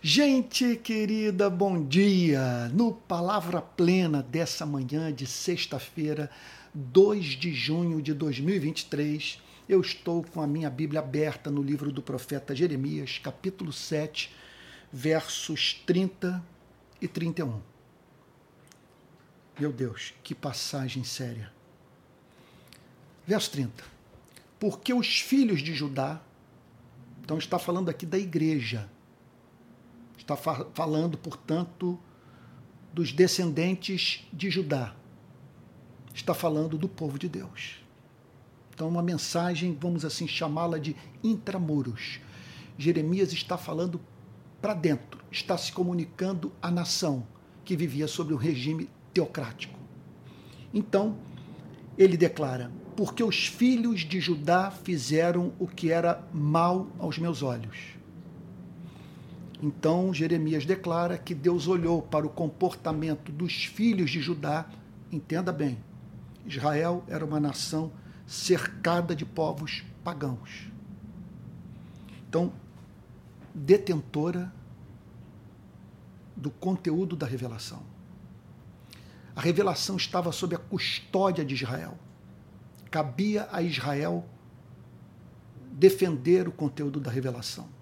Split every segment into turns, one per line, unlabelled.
Gente querida, bom dia! No Palavra Plena dessa manhã de sexta-feira, 2 de junho de 2023, eu estou com a minha Bíblia aberta no livro do profeta Jeremias, capítulo 7, versos 30 e 31. Meu Deus, que passagem séria. Verso 30. Porque os filhos de Judá, então está falando aqui da igreja, Está falando, portanto, dos descendentes de Judá. Está falando do povo de Deus. Então, uma mensagem, vamos assim chamá-la de intramuros. Jeremias está falando para dentro, está se comunicando à nação que vivia sob o regime teocrático. Então, ele declara: Porque os filhos de Judá fizeram o que era mal aos meus olhos então Jeremias declara que Deus olhou para o comportamento dos filhos de Judá. Entenda bem, Israel era uma nação cercada de povos pagãos. Então, detentora do conteúdo da revelação. A revelação estava sob a custódia de Israel. Cabia a Israel defender o conteúdo da revelação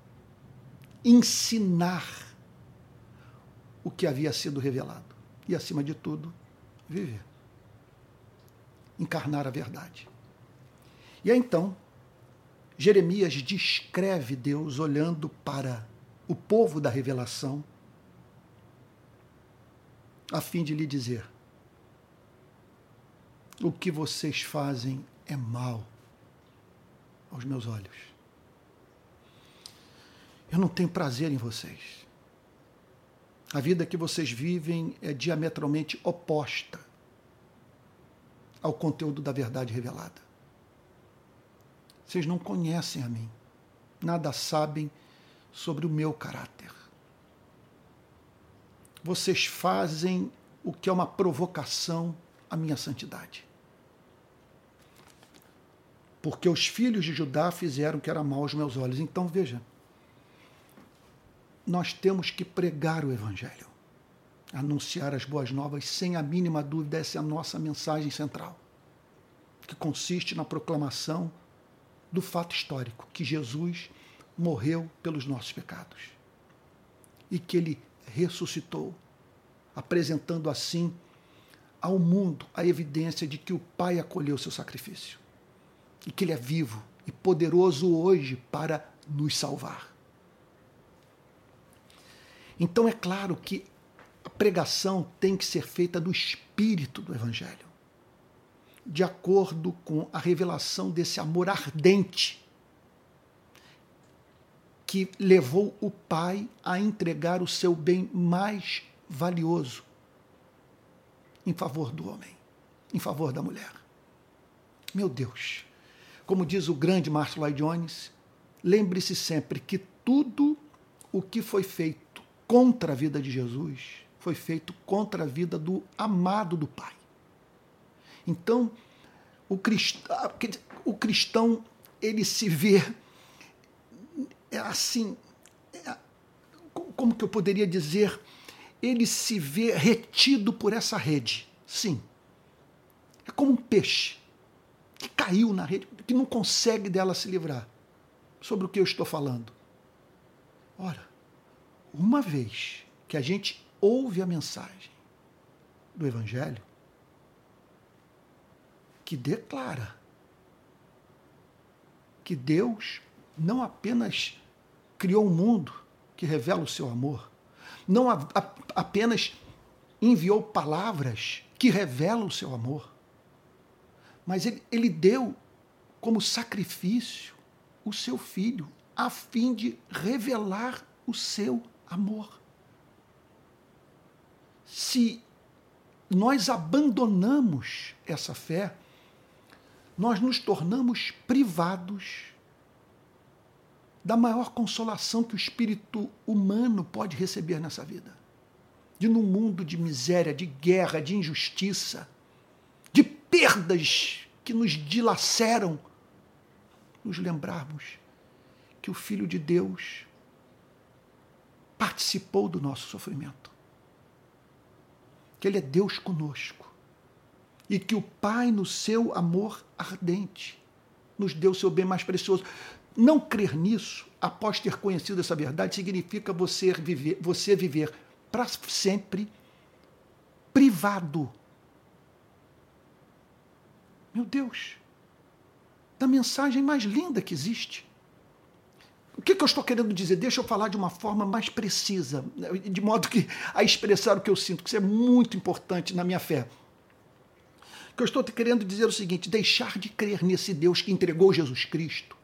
ensinar o que havia sido revelado. E, acima de tudo, viver. Encarnar a verdade. E aí, então, Jeremias descreve Deus olhando para o povo da revelação, a fim de lhe dizer: o que vocês fazem é mal aos meus olhos. Eu não tenho prazer em vocês. A vida que vocês vivem é diametralmente oposta ao conteúdo da verdade revelada. Vocês não conhecem a mim, nada sabem sobre o meu caráter. Vocês fazem o que é uma provocação à minha santidade. Porque os filhos de Judá fizeram o que era mal aos meus olhos. Então, veja, nós temos que pregar o Evangelho, anunciar as boas novas, sem a mínima dúvida, essa é a nossa mensagem central, que consiste na proclamação do fato histórico, que Jesus morreu pelos nossos pecados e que ele ressuscitou, apresentando assim ao mundo a evidência de que o Pai acolheu seu sacrifício e que ele é vivo e poderoso hoje para nos salvar. Então é claro que a pregação tem que ser feita do espírito do Evangelho, de acordo com a revelação desse amor ardente que levou o Pai a entregar o seu bem mais valioso em favor do homem, em favor da mulher. Meu Deus, como diz o grande Marshall Lloyd Jones, lembre-se sempre que tudo o que foi feito contra a vida de Jesus foi feito contra a vida do amado do Pai. Então, o cristão, o cristão ele se vê é assim, é, como que eu poderia dizer? Ele se vê retido por essa rede. Sim. É como um peixe que caiu na rede, que não consegue dela se livrar. Sobre o que eu estou falando? Ora, uma vez que a gente ouve a mensagem do Evangelho, que declara que Deus não apenas criou um mundo que revela o seu amor, não a, a, apenas enviou palavras que revelam o seu amor, mas ele, ele deu como sacrifício o seu filho, a fim de revelar o seu amor. Se nós abandonamos essa fé, nós nos tornamos privados da maior consolação que o espírito humano pode receber nessa vida. De num mundo de miséria, de guerra, de injustiça, de perdas que nos dilaceram, nos lembrarmos que o Filho de Deus participou do nosso sofrimento. Que Ele é Deus conosco. E que o Pai, no seu amor ardente, nos deu o seu bem mais precioso. Não crer nisso, após ter conhecido essa verdade, significa você viver, você viver para sempre privado. Meu Deus, da mensagem mais linda que existe. O que, que, eu estou querendo dizer? Deixa eu falar de uma forma mais precisa, de modo que a expressar o que eu sinto, que isso é muito importante na minha fé. O que eu estou querendo dizer é o seguinte: deixar de crer nesse Deus que entregou Jesus Cristo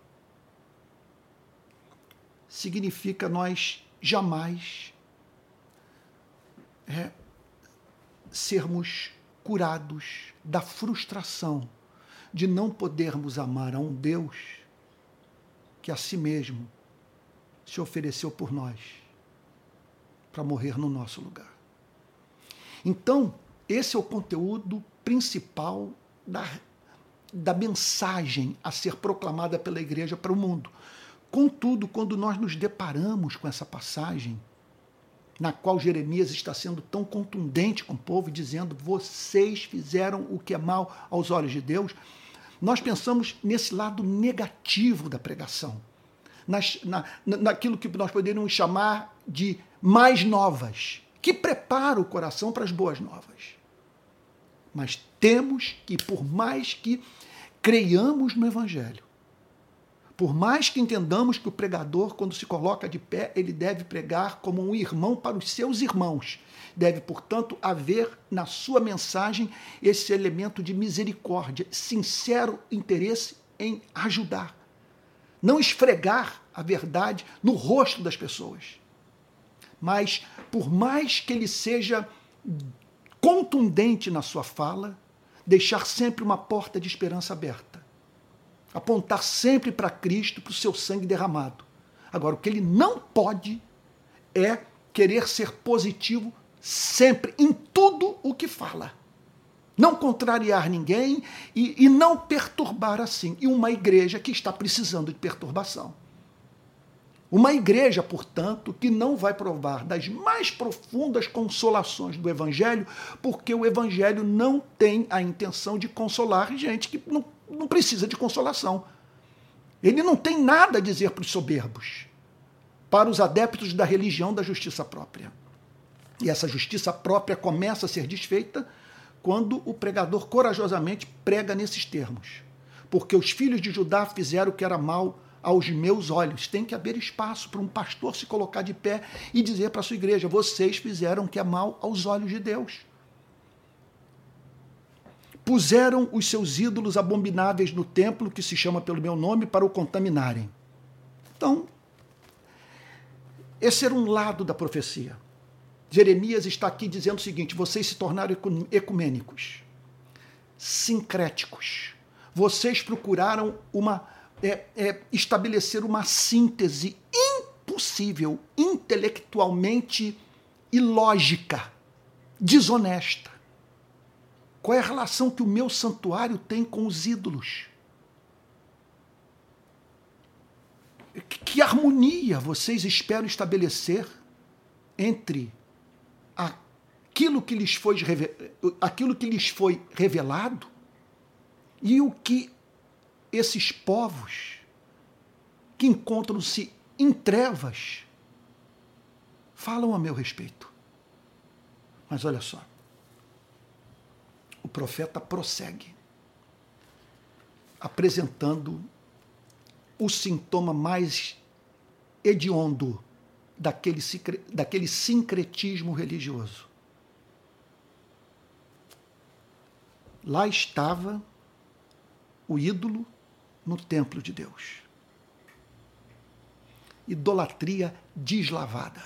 significa nós jamais é, sermos curados da frustração de não podermos amar a um Deus que a si mesmo se ofereceu por nós para morrer no nosso lugar. Então, esse é o conteúdo principal da, da mensagem a ser proclamada pela igreja para o mundo. Contudo, quando nós nos deparamos com essa passagem, na qual Jeremias está sendo tão contundente com o povo, dizendo: vocês fizeram o que é mal aos olhos de Deus, nós pensamos nesse lado negativo da pregação nas, na, naquilo que nós poderíamos chamar de mais novas, que prepara o coração para as boas novas. Mas temos que, por mais que creiamos no Evangelho, por mais que entendamos que o pregador, quando se coloca de pé, ele deve pregar como um irmão para os seus irmãos. Deve, portanto, haver na sua mensagem esse elemento de misericórdia, sincero interesse em ajudar, não esfregar a verdade no rosto das pessoas. Mas, por mais que ele seja contundente na sua fala, deixar sempre uma porta de esperança aberta. Apontar sempre para Cristo, para o seu sangue derramado. Agora, o que ele não pode é querer ser positivo sempre, em tudo o que fala não contrariar ninguém e, e não perturbar assim. E uma igreja que está precisando de perturbação. Uma igreja, portanto, que não vai provar das mais profundas consolações do Evangelho, porque o Evangelho não tem a intenção de consolar gente que não, não precisa de consolação. Ele não tem nada a dizer para os soberbos, para os adeptos da religião da justiça própria. E essa justiça própria começa a ser desfeita quando o pregador corajosamente prega nesses termos. Porque os filhos de Judá fizeram o que era mal aos meus olhos. Tem que haver espaço para um pastor se colocar de pé e dizer para a sua igreja: vocês fizeram o que é mal aos olhos de Deus. Puseram os seus ídolos abomináveis no templo, que se chama pelo meu nome, para o contaminarem. Então, esse era um lado da profecia. Jeremias está aqui dizendo o seguinte: vocês se tornaram ecumênicos, sincréticos. Vocês procuraram uma é, é, estabelecer uma síntese impossível, intelectualmente ilógica, desonesta. Qual é a relação que o meu santuário tem com os ídolos? Que harmonia vocês esperam estabelecer entre aquilo que lhes foi, aquilo que lhes foi revelado e o que esses povos que encontram-se em trevas falam a meu respeito. Mas olha só, o profeta prossegue, apresentando o sintoma mais hediondo daquele, daquele sincretismo religioso. Lá estava o ídolo no templo de Deus. Idolatria deslavada.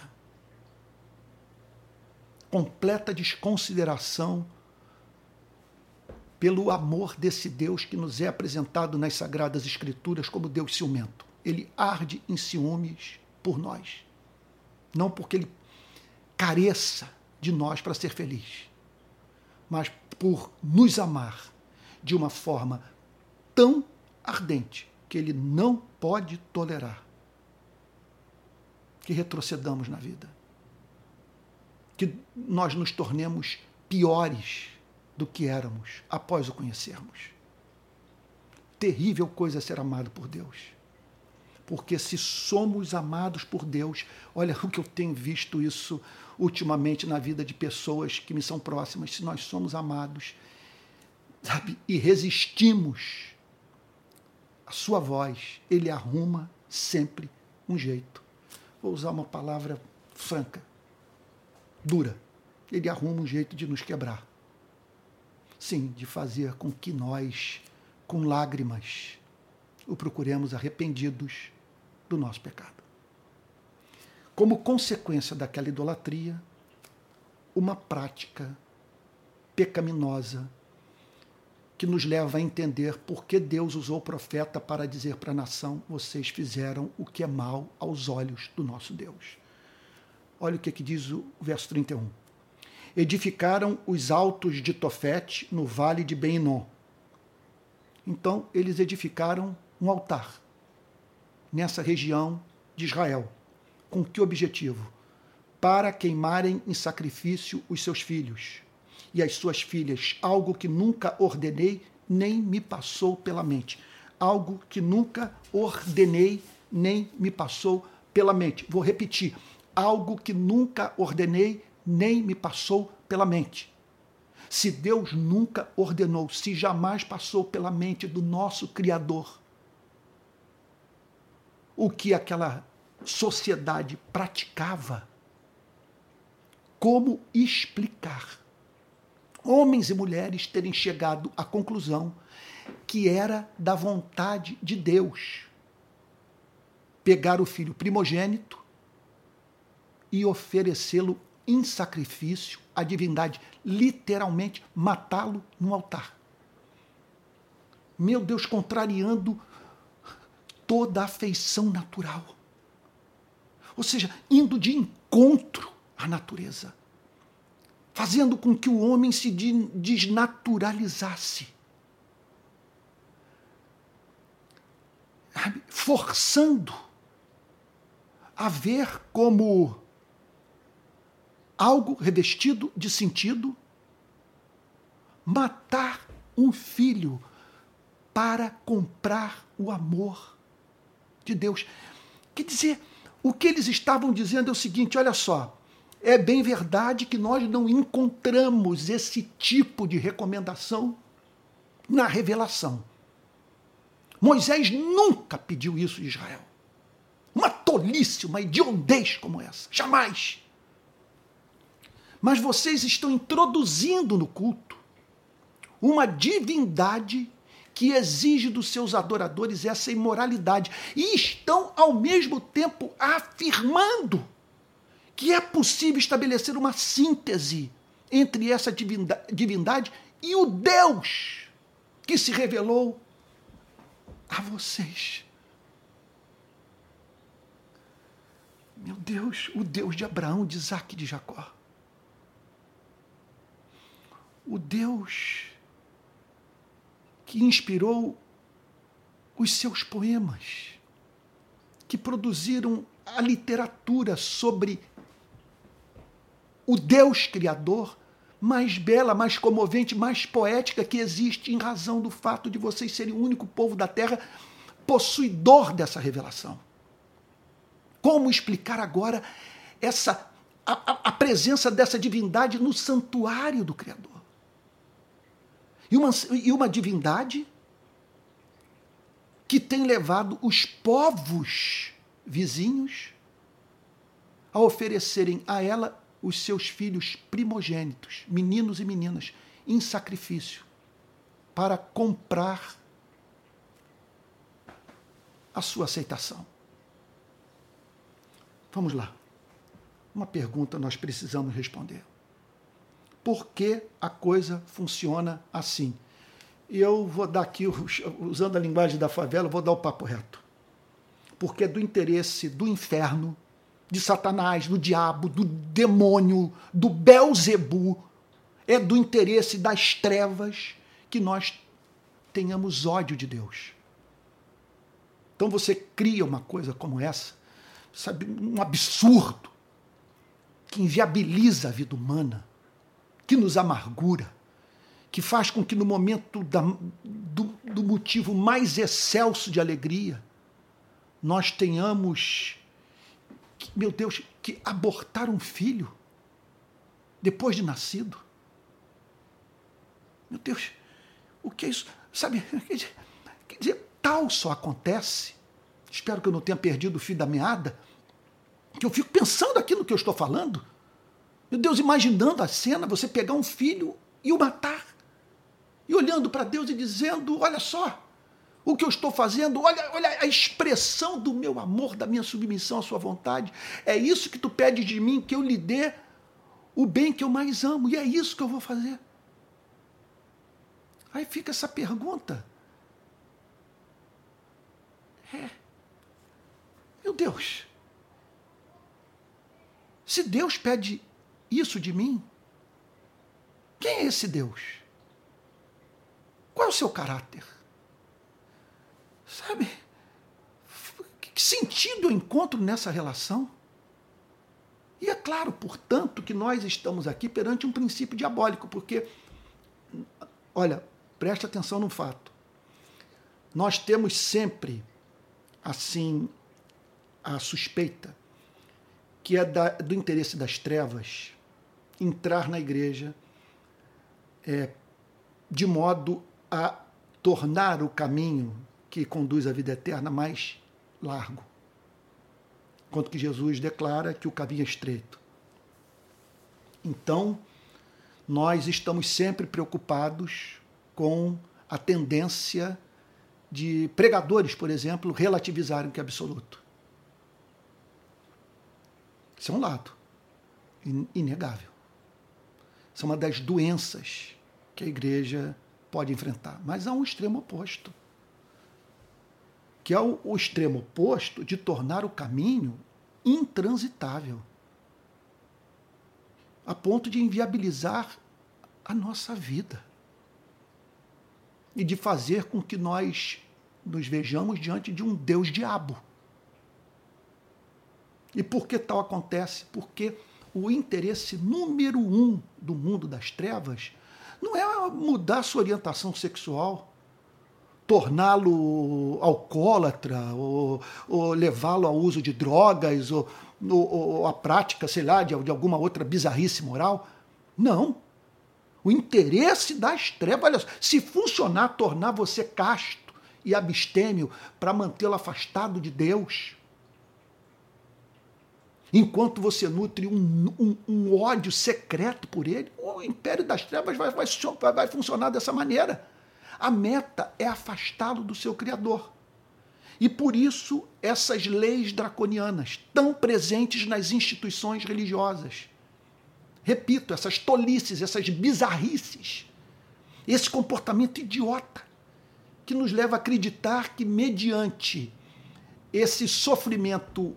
Completa desconsideração pelo amor desse Deus que nos é apresentado nas Sagradas Escrituras como Deus ciumento. Ele arde em ciúmes por nós. Não porque ele careça de nós para ser feliz, mas por nos amar de uma forma tão ardente que ele não pode tolerar que retrocedamos na vida. que nós nos tornemos piores do que éramos após o conhecermos. Terrível coisa ser amado por Deus. Porque se somos amados por Deus, olha o que eu tenho visto isso ultimamente na vida de pessoas que me são próximas, se nós somos amados, sabe, e resistimos a sua voz, ele arruma sempre um jeito. Vou usar uma palavra franca, dura. Ele arruma um jeito de nos quebrar. Sim, de fazer com que nós, com lágrimas, o procuremos arrependidos do nosso pecado. Como consequência daquela idolatria, uma prática pecaminosa que nos leva a entender por que Deus usou o profeta para dizer para a nação: vocês fizeram o que é mal aos olhos do nosso Deus. Olha o que, que diz o verso 31. Edificaram os altos de Tofete no vale de Beinom. Então, eles edificaram um altar nessa região de Israel. Com que objetivo? Para queimarem em sacrifício os seus filhos e as suas filhas, algo que nunca ordenei nem me passou pela mente. Algo que nunca ordenei nem me passou pela mente. Vou repetir: algo que nunca ordenei nem me passou pela mente. Se Deus nunca ordenou, se jamais passou pela mente do nosso Criador, o que aquela sociedade praticava, como explicar homens e mulheres terem chegado à conclusão que era da vontade de Deus pegar o filho primogênito e oferecê-lo em sacrifício à divindade, literalmente matá-lo no altar. Meu Deus, contrariando toda a afeição natural. Ou seja, indo de encontro à natureza fazendo com que o homem se desnaturalizasse. Forçando a ver como algo revestido de sentido matar um filho para comprar o amor de Deus. Quer dizer, o que eles estavam dizendo é o seguinte: olha só, é bem verdade que nós não encontramos esse tipo de recomendação na revelação. Moisés nunca pediu isso de Israel. Uma tolice, uma idiotez como essa. Jamais. Mas vocês estão introduzindo no culto uma divindade que exige dos seus adoradores essa imoralidade e estão ao mesmo tempo afirmando que é possível estabelecer uma síntese entre essa divindade e o Deus que se revelou a vocês. Meu Deus, o Deus de Abraão, de Isaac e de Jacó. O Deus que inspirou os seus poemas, que produziram a literatura sobre o Deus Criador mais bela, mais comovente, mais poética que existe em razão do fato de vocês serem o único povo da terra possuidor dessa revelação. Como explicar agora essa a, a presença dessa divindade no santuário do Criador? E uma, e uma divindade que tem levado os povos vizinhos a oferecerem a ela os seus filhos primogênitos, meninos e meninas, em sacrifício, para comprar a sua aceitação. Vamos lá. Uma pergunta nós precisamos responder. Por que a coisa funciona assim? E eu vou dar aqui, usando a linguagem da favela, vou dar o papo reto. Porque é do interesse do inferno de Satanás, do diabo, do demônio, do Belzebu, é do interesse das trevas que nós tenhamos ódio de Deus. Então você cria uma coisa como essa, sabe, um absurdo, que inviabiliza a vida humana, que nos amargura, que faz com que no momento da, do, do motivo mais excelso de alegria, nós tenhamos, meu Deus, que abortar um filho depois de nascido. Meu Deus, o que é isso? Sabe, quer dizer, tal só acontece. Espero que eu não tenha perdido o fio da meada. Que eu fico pensando aqui no que eu estou falando. Meu Deus, imaginando a cena, você pegar um filho e o matar e olhando para Deus e dizendo: Olha só o que eu estou fazendo, olha, olha a expressão do meu amor, da minha submissão à Sua vontade. É isso que tu pedes de mim, que eu lhe dê o bem que eu mais amo, e é isso que eu vou fazer. Aí fica essa pergunta. É. Meu Deus. Se Deus pede isso de mim, quem é esse Deus? Qual é o seu caráter? Sabe? Que sentido eu encontro nessa relação? E é claro, portanto, que nós estamos aqui perante um princípio diabólico, porque, olha, preste atenção no fato. Nós temos sempre, assim, a suspeita que é da, do interesse das trevas entrar na igreja é, de modo a tornar o caminho que conduz à vida eterna mais largo. Enquanto que Jesus declara que o caminho é estreito. Então, nós estamos sempre preocupados com a tendência de pregadores, por exemplo, relativizarem o que é absoluto. Isso é um lado inegável. Isso é uma das doenças que a igreja pode enfrentar. Mas há um extremo oposto, que é o, o extremo oposto de tornar o caminho intransitável, a ponto de inviabilizar a nossa vida e de fazer com que nós nos vejamos diante de um Deus diabo. E por que tal acontece? Porque o interesse número um do mundo das trevas não é mudar sua orientação sexual, torná-lo alcoólatra, ou, ou levá-lo ao uso de drogas, ou, ou, ou a prática, sei lá, de, de alguma outra bizarrice moral. Não. O interesse das trevas, olha, se funcionar, tornar você casto e abstêmio para mantê-lo afastado de Deus, enquanto você nutre um, um, um, ódio secreto por ele, o império das trevas vai, vai, vai funcionar dessa maneira. A meta é afastá-lo do seu Criador. E por isso essas leis draconianas, tão presentes nas instituições religiosas. Repito, essas tolices, essas bizarrices, esse comportamento idiota que nos leva a acreditar que, mediante esse sofrimento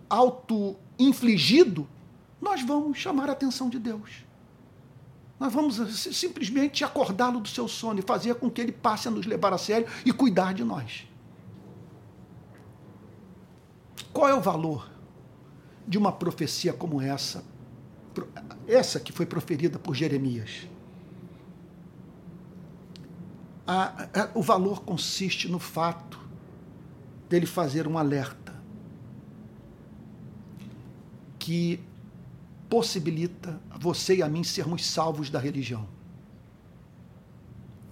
auto-infligido, nós vamos chamar a atenção de Deus. Nós vamos simplesmente acordá-lo do seu sono e fazer com que ele passe a nos levar a sério e cuidar de nós. Qual é o valor de uma profecia como essa? Essa que foi proferida por Jeremias. O valor consiste no fato dele fazer um alerta que possibilita você e a mim sermos salvos da religião.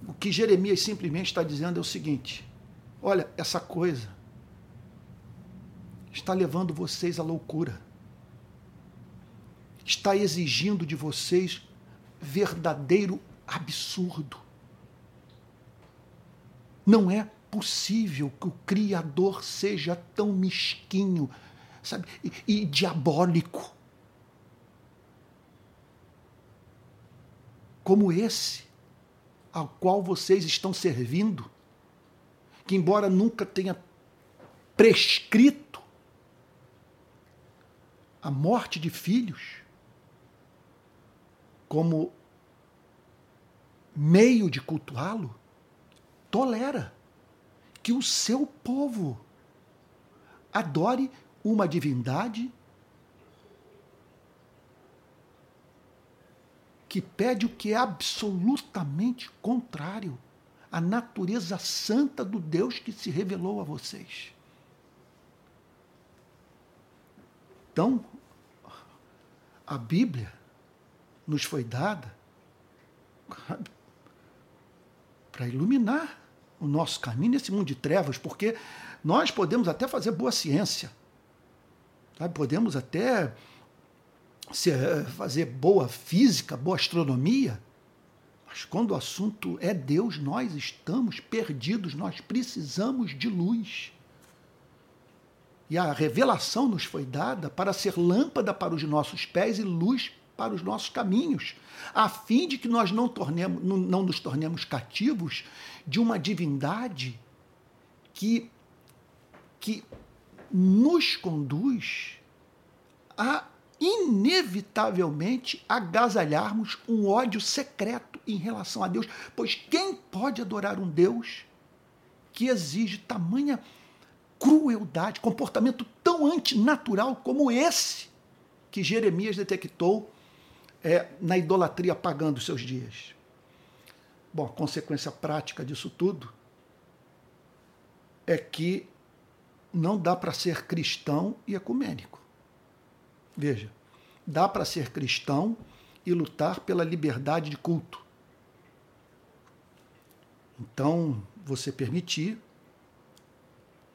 O que Jeremias simplesmente está dizendo é o seguinte: olha, essa coisa está levando vocês à loucura. Está exigindo de vocês verdadeiro absurdo. Não é possível que o Criador seja tão mesquinho, sabe, e, e diabólico. Como esse ao qual vocês estão servindo, que embora nunca tenha prescrito a morte de filhos como meio de cultuá-lo, tolera que o seu povo adore uma divindade que pede o que é absolutamente contrário à natureza santa do Deus que se revelou a vocês. Então, a Bíblia nos foi dada para iluminar o nosso caminho nesse mundo de trevas, porque nós podemos até fazer boa ciência, sabe? podemos até fazer boa física, boa astronomia, mas quando o assunto é Deus, nós estamos perdidos, nós precisamos de luz. E a revelação nos foi dada para ser lâmpada para os nossos pés e luz para os nossos caminhos, a fim de que nós não, tornemos, não nos tornemos cativos de uma divindade que, que nos conduz a inevitavelmente agasalharmos um ódio secreto em relação a Deus, pois quem pode adorar um Deus que exige tamanha crueldade, comportamento tão antinatural como esse que Jeremias detectou é, na idolatria pagando seus dias. Bom, a consequência prática disso tudo é que não dá para ser cristão e ecumênico. Veja, dá para ser cristão e lutar pela liberdade de culto. Então, você permitir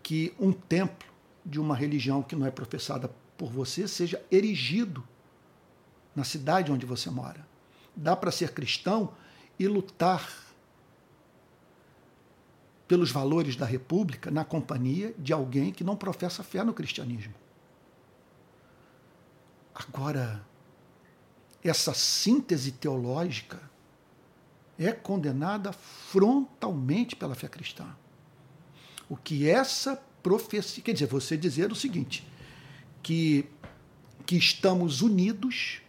que um templo de uma religião que não é professada por você seja erigido na cidade onde você mora. Dá para ser cristão e lutar pelos valores da República na companhia de alguém que não professa fé no cristianismo. Agora, essa síntese teológica é condenada frontalmente pela fé cristã o que essa profecia. Quer dizer, você dizer o seguinte: que, que estamos unidos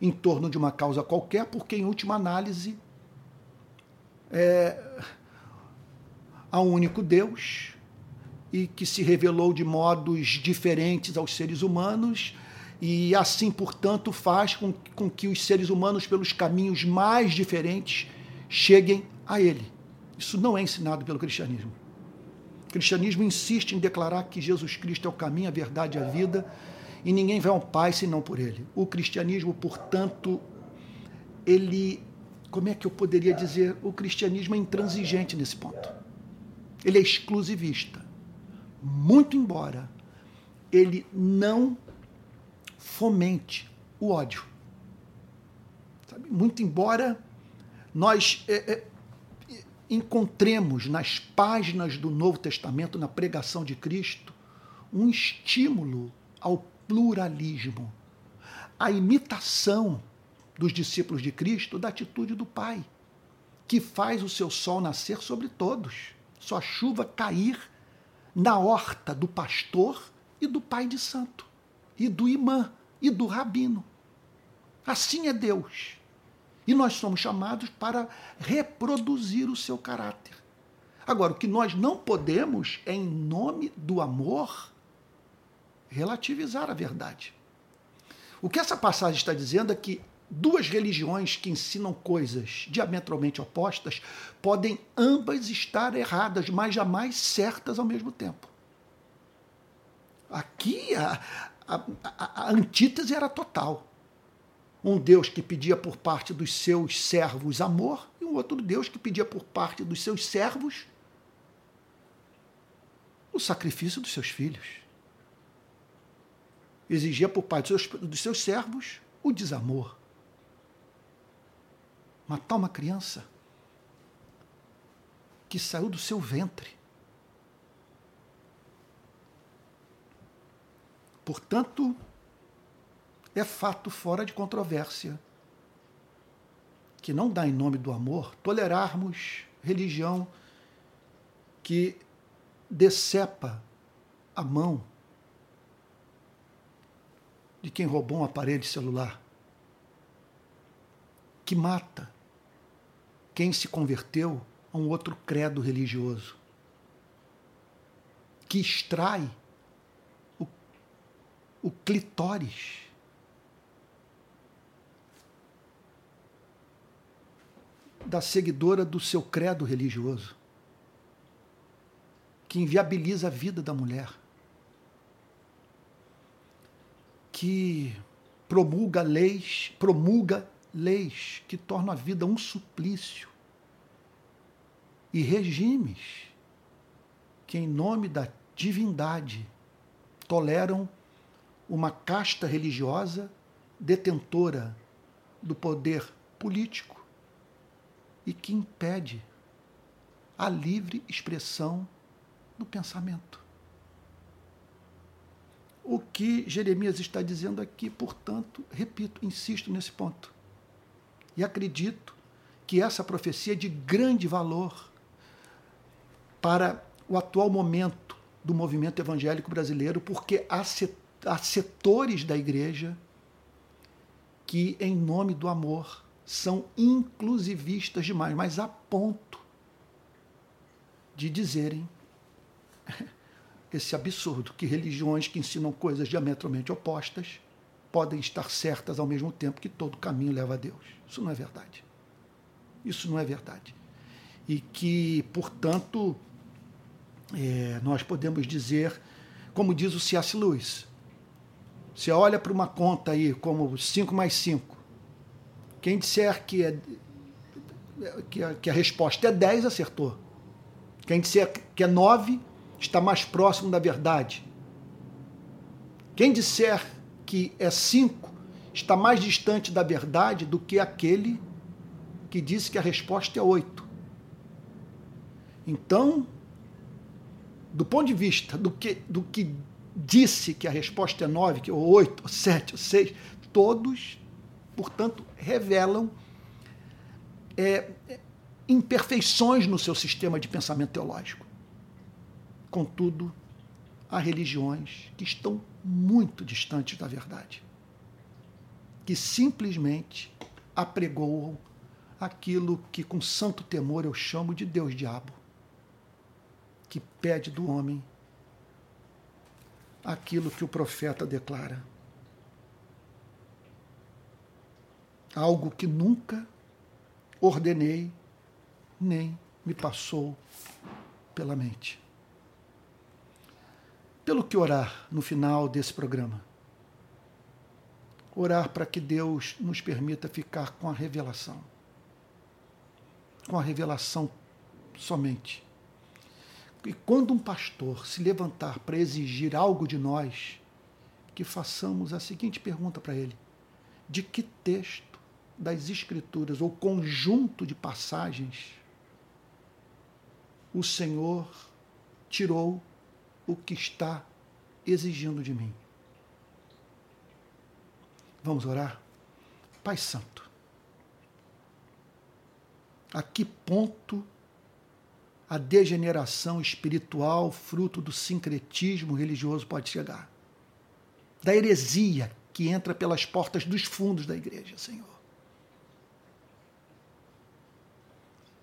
em torno de uma causa qualquer, porque, em última análise, é, há um único Deus e que se revelou de modos diferentes aos seres humanos e assim, portanto, faz com, com que os seres humanos, pelos caminhos mais diferentes, cheguem a Ele. Isso não é ensinado pelo cristianismo. O cristianismo insiste em declarar que Jesus Cristo é o caminho, a verdade e a vida, e ninguém vai ao Pai senão por ele. O cristianismo, portanto, ele, como é que eu poderia dizer? O cristianismo é intransigente nesse ponto. Ele é exclusivista. Muito embora ele não fomente o ódio. Sabe? Muito embora nós é, é, encontremos nas páginas do Novo Testamento, na pregação de Cristo, um estímulo ao pluralismo, a imitação dos discípulos de Cristo da atitude do Pai, que faz o seu sol nascer sobre todos, sua chuva cair na horta do pastor e do pai de santo, e do imã e do rabino. Assim é Deus. E nós somos chamados para reproduzir o seu caráter. Agora, o que nós não podemos é, em nome do amor, relativizar a verdade. O que essa passagem está dizendo é que duas religiões que ensinam coisas diametralmente opostas podem ambas estar erradas, mas jamais certas ao mesmo tempo. Aqui a, a, a, antítese era total um Deus que pedia por parte dos seus servos amor e um outro Deus que pedia por parte dos seus servos o sacrifício dos seus filhos. Exigia por parte dos seus, dos seus servos o desamor. Matar uma criança que saiu do seu ventre. Portanto, é fato fora de controvérsia que não dá em nome do amor tolerarmos religião que decepa a mão de quem roubou um aparelho celular, que mata quem se converteu a um outro credo religioso, que extrai o, o clitóris. Da seguidora do seu credo religioso, que inviabiliza a vida da mulher, que promulga leis, promulga leis que tornam a vida um suplício e regimes que, em nome da divindade, toleram uma casta religiosa detentora do poder político e que impede a livre expressão do pensamento. O que Jeremias está dizendo aqui, portanto, repito, insisto nesse ponto. E acredito que essa profecia é de grande valor para o atual momento do movimento evangélico brasileiro, porque há setores da igreja que, em nome do amor, são inclusivistas demais, mas a ponto de dizerem esse absurdo que religiões que ensinam coisas diametralmente opostas podem estar certas ao mesmo tempo que todo caminho leva a Deus. Isso não é verdade. Isso não é verdade. E que, portanto, é, nós podemos dizer, como diz o C.S. Lewis, você olha para uma conta aí como 5 mais 5. Quem disser que, é, que, a, que a resposta é 10, acertou. Quem disser que é 9, está mais próximo da verdade. Quem disser que é 5, está mais distante da verdade do que aquele que disse que a resposta é 8. Então, do ponto de vista do que, do que disse que a resposta é 9, que, ou 8, ou 7, ou 6, todos, portanto, revelam é, imperfeições no seu sistema de pensamento teológico. Contudo, há religiões que estão muito distantes da verdade, que simplesmente apregoam aquilo que, com santo temor, eu chamo de Deus-diabo, que pede do homem aquilo que o profeta declara. Algo que nunca ordenei nem me passou pela mente. Pelo que orar no final desse programa? Orar para que Deus nos permita ficar com a revelação. Com a revelação somente e quando um pastor se levantar para exigir algo de nós, que façamos a seguinte pergunta para ele: de que texto das Escrituras ou conjunto de passagens o Senhor tirou o que está exigindo de mim? Vamos orar? Pai Santo, a que ponto a degeneração espiritual, fruto do sincretismo religioso, pode chegar. Da heresia que entra pelas portas dos fundos da igreja, Senhor.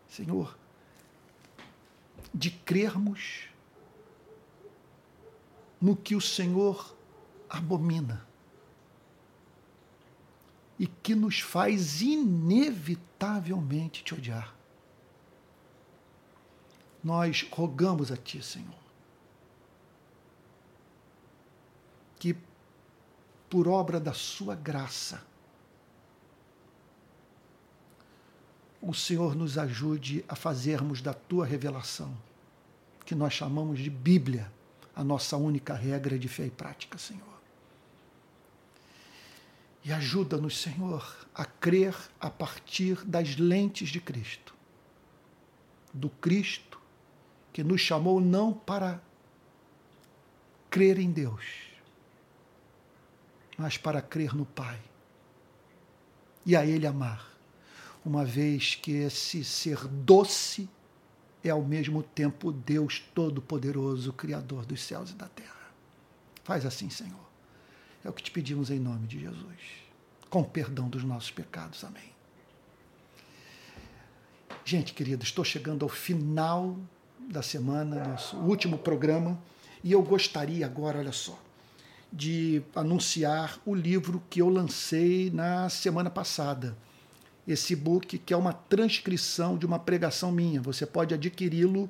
Senhor, de crermos no que o Senhor abomina e que nos faz inevitavelmente te odiar. Nós rogamos a Ti, Senhor, que por obra da Sua graça, o Senhor nos ajude a fazermos da Tua revelação, que nós chamamos de Bíblia, a nossa única regra de fé e prática, Senhor. E ajuda-nos, Senhor, a crer a partir das lentes de Cristo, do Cristo que nos chamou não para crer em Deus, mas para crer no Pai e a Ele amar, uma vez que esse ser doce é ao mesmo tempo Deus Todo-Poderoso, Criador dos céus e da terra. Faz assim, Senhor. É o que te pedimos em nome de Jesus. Com perdão dos nossos pecados. Amém. Gente querida, estou chegando ao final da semana, nosso último programa, e eu gostaria agora, olha só, de anunciar o livro que eu lancei na semana passada, esse book que é uma transcrição de uma pregação minha. Você pode adquiri-lo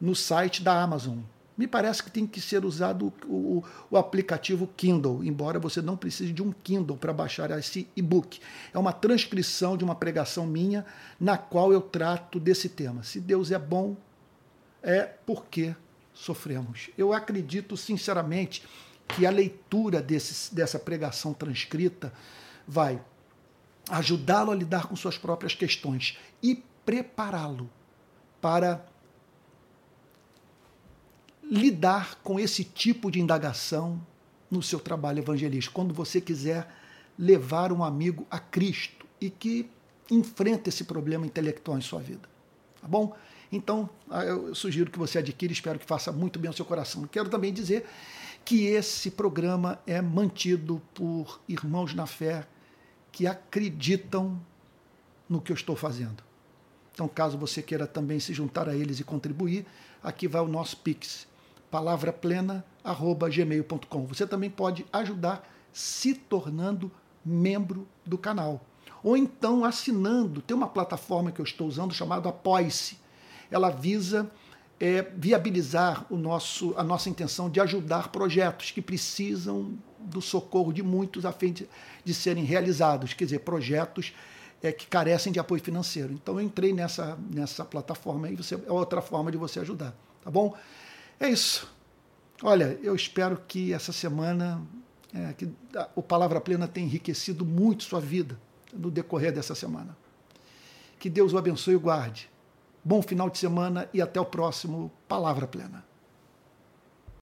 no site da Amazon. Me parece que tem que ser usado o, o, aplicativo Kindle, embora você não precise de um Kindle para baixar esse e-book. É uma transcrição de uma pregação minha na qual eu trato desse tema. Se Deus é bom, é porque sofremos. Eu acredito sinceramente que a leitura desse, dessa pregação transcrita vai ajudá-lo a lidar com suas próprias questões e prepará-lo para lidar com esse tipo de indagação no seu trabalho evangelístico, quando você quiser levar um amigo a Cristo e que enfrenta esse problema intelectual em sua vida. Tá bom? Então, ah, eu sugiro que você adquira, espero que faça muito bem ao seu coração. Quero também dizer que esse programa é mantido por irmãos na fé que acreditam no que eu estou fazendo. Então, caso você queira também se juntar a eles e contribuir, aqui vai o nosso Pix, palavraplena.gmail.com. Você também pode ajudar se tornando membro do canal. Ou então assinando. Tem uma plataforma que eu estou usando chamada Apoice. Ela visa é, viabilizar o nosso, a nossa intenção de ajudar projetos que precisam do socorro de muitos a fim de, de serem realizados, quer dizer, projetos é, que carecem de apoio financeiro. Então eu entrei nessa, nessa plataforma e você, é outra forma de você ajudar, tá bom? É isso. Olha, eu espero que essa semana é, que o Palavra Plena tenha enriquecido muito sua vida no decorrer dessa semana. Que Deus o abençoe e o guarde. Bom final de semana e até o próximo Palavra Plena.